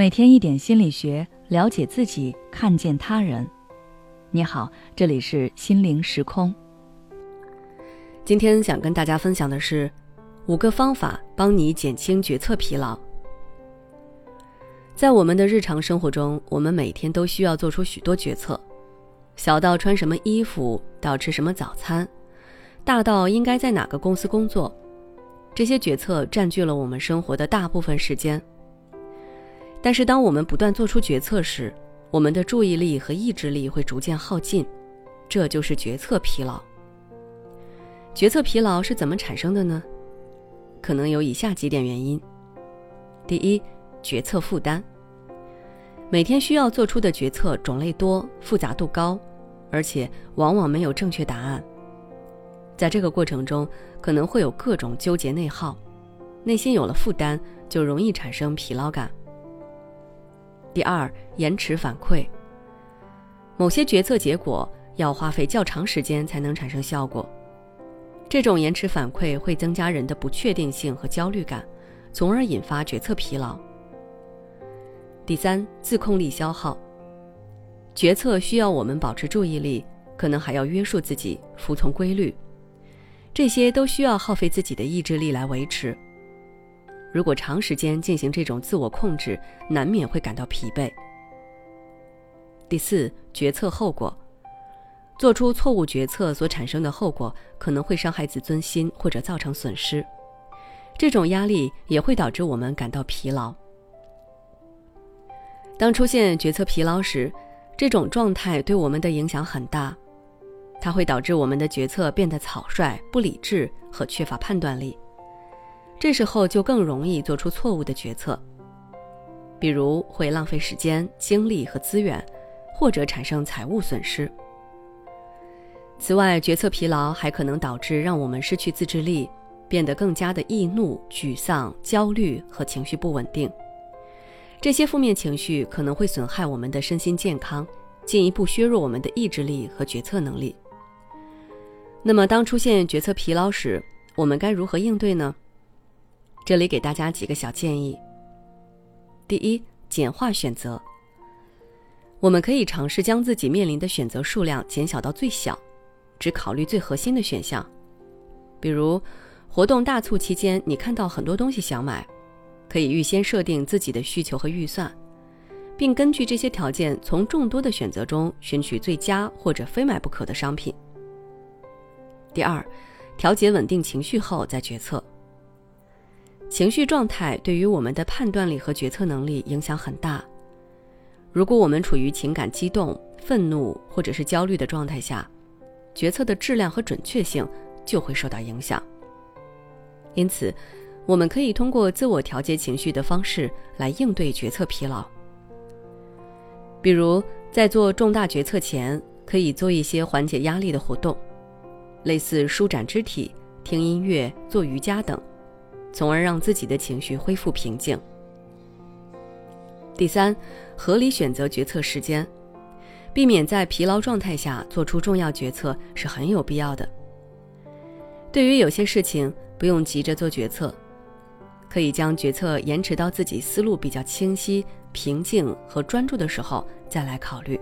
每天一点心理学，了解自己，看见他人。你好，这里是心灵时空。今天想跟大家分享的是五个方法，帮你减轻决策疲劳。在我们的日常生活中，我们每天都需要做出许多决策，小到穿什么衣服，到吃什么早餐，大到应该在哪个公司工作，这些决策占据了我们生活的大部分时间。但是，当我们不断做出决策时，我们的注意力和意志力会逐渐耗尽，这就是决策疲劳。决策疲劳是怎么产生的呢？可能有以下几点原因：第一，决策负担。每天需要做出的决策种类多、复杂度高，而且往往没有正确答案。在这个过程中，可能会有各种纠结内耗，内心有了负担，就容易产生疲劳感。第二，延迟反馈。某些决策结果要花费较长时间才能产生效果，这种延迟反馈会增加人的不确定性和焦虑感，从而引发决策疲劳。第三，自控力消耗。决策需要我们保持注意力，可能还要约束自己，服从规律，这些都需要耗费自己的意志力来维持。如果长时间进行这种自我控制，难免会感到疲惫。第四，决策后果，做出错误决策所产生的后果可能会伤害自尊心或者造成损失，这种压力也会导致我们感到疲劳。当出现决策疲劳时，这种状态对我们的影响很大，它会导致我们的决策变得草率、不理智和缺乏判断力。这时候就更容易做出错误的决策，比如会浪费时间、精力和资源，或者产生财务损失。此外，决策疲劳还可能导致让我们失去自制力，变得更加的易怒、沮丧、焦虑和情绪不稳定。这些负面情绪可能会损害我们的身心健康，进一步削弱我们的意志力和决策能力。那么，当出现决策疲劳时，我们该如何应对呢？这里给大家几个小建议。第一，简化选择。我们可以尝试将自己面临的选择数量减小到最小，只考虑最核心的选项。比如，活动大促期间，你看到很多东西想买，可以预先设定自己的需求和预算，并根据这些条件，从众多的选择中选取最佳或者非买不可的商品。第二，调节稳定情绪后再决策。情绪状态对于我们的判断力和决策能力影响很大。如果我们处于情感激动、愤怒或者是焦虑的状态下，决策的质量和准确性就会受到影响。因此，我们可以通过自我调节情绪的方式来应对决策疲劳。比如，在做重大决策前，可以做一些缓解压力的活动，类似舒展肢体、听音乐、做瑜伽等。从而让自己的情绪恢复平静。第三，合理选择决策时间，避免在疲劳状态下做出重要决策是很有必要的。对于有些事情，不用急着做决策，可以将决策延迟到自己思路比较清晰、平静和专注的时候再来考虑。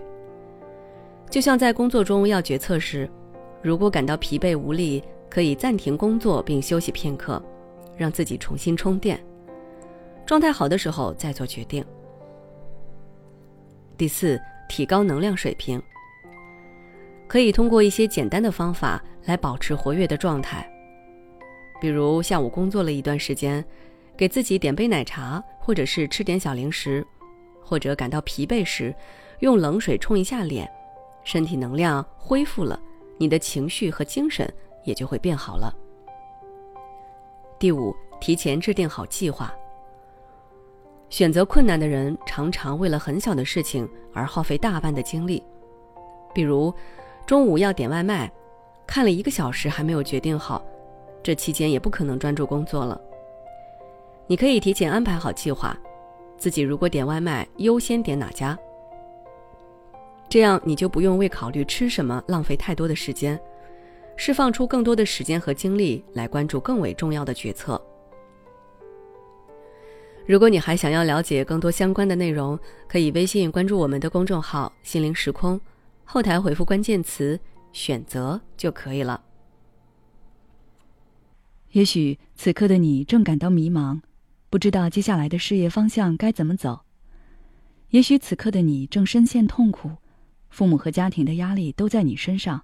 就像在工作中要决策时，如果感到疲惫无力，可以暂停工作并休息片刻。让自己重新充电，状态好的时候再做决定。第四，提高能量水平，可以通过一些简单的方法来保持活跃的状态，比如下午工作了一段时间，给自己点杯奶茶，或者是吃点小零食，或者感到疲惫时，用冷水冲一下脸，身体能量恢复了，你的情绪和精神也就会变好了。第五，提前制定好计划。选择困难的人常常为了很小的事情而耗费大半的精力，比如中午要点外卖，看了一个小时还没有决定好，这期间也不可能专注工作了。你可以提前安排好计划，自己如果点外卖，优先点哪家，这样你就不用为考虑吃什么浪费太多的时间。释放出更多的时间和精力来关注更为重要的决策。如果你还想要了解更多相关的内容，可以微信关注我们的公众号“心灵时空”，后台回复关键词“选择”就可以了。也许此刻的你正感到迷茫，不知道接下来的事业方向该怎么走；也许此刻的你正深陷痛苦，父母和家庭的压力都在你身上，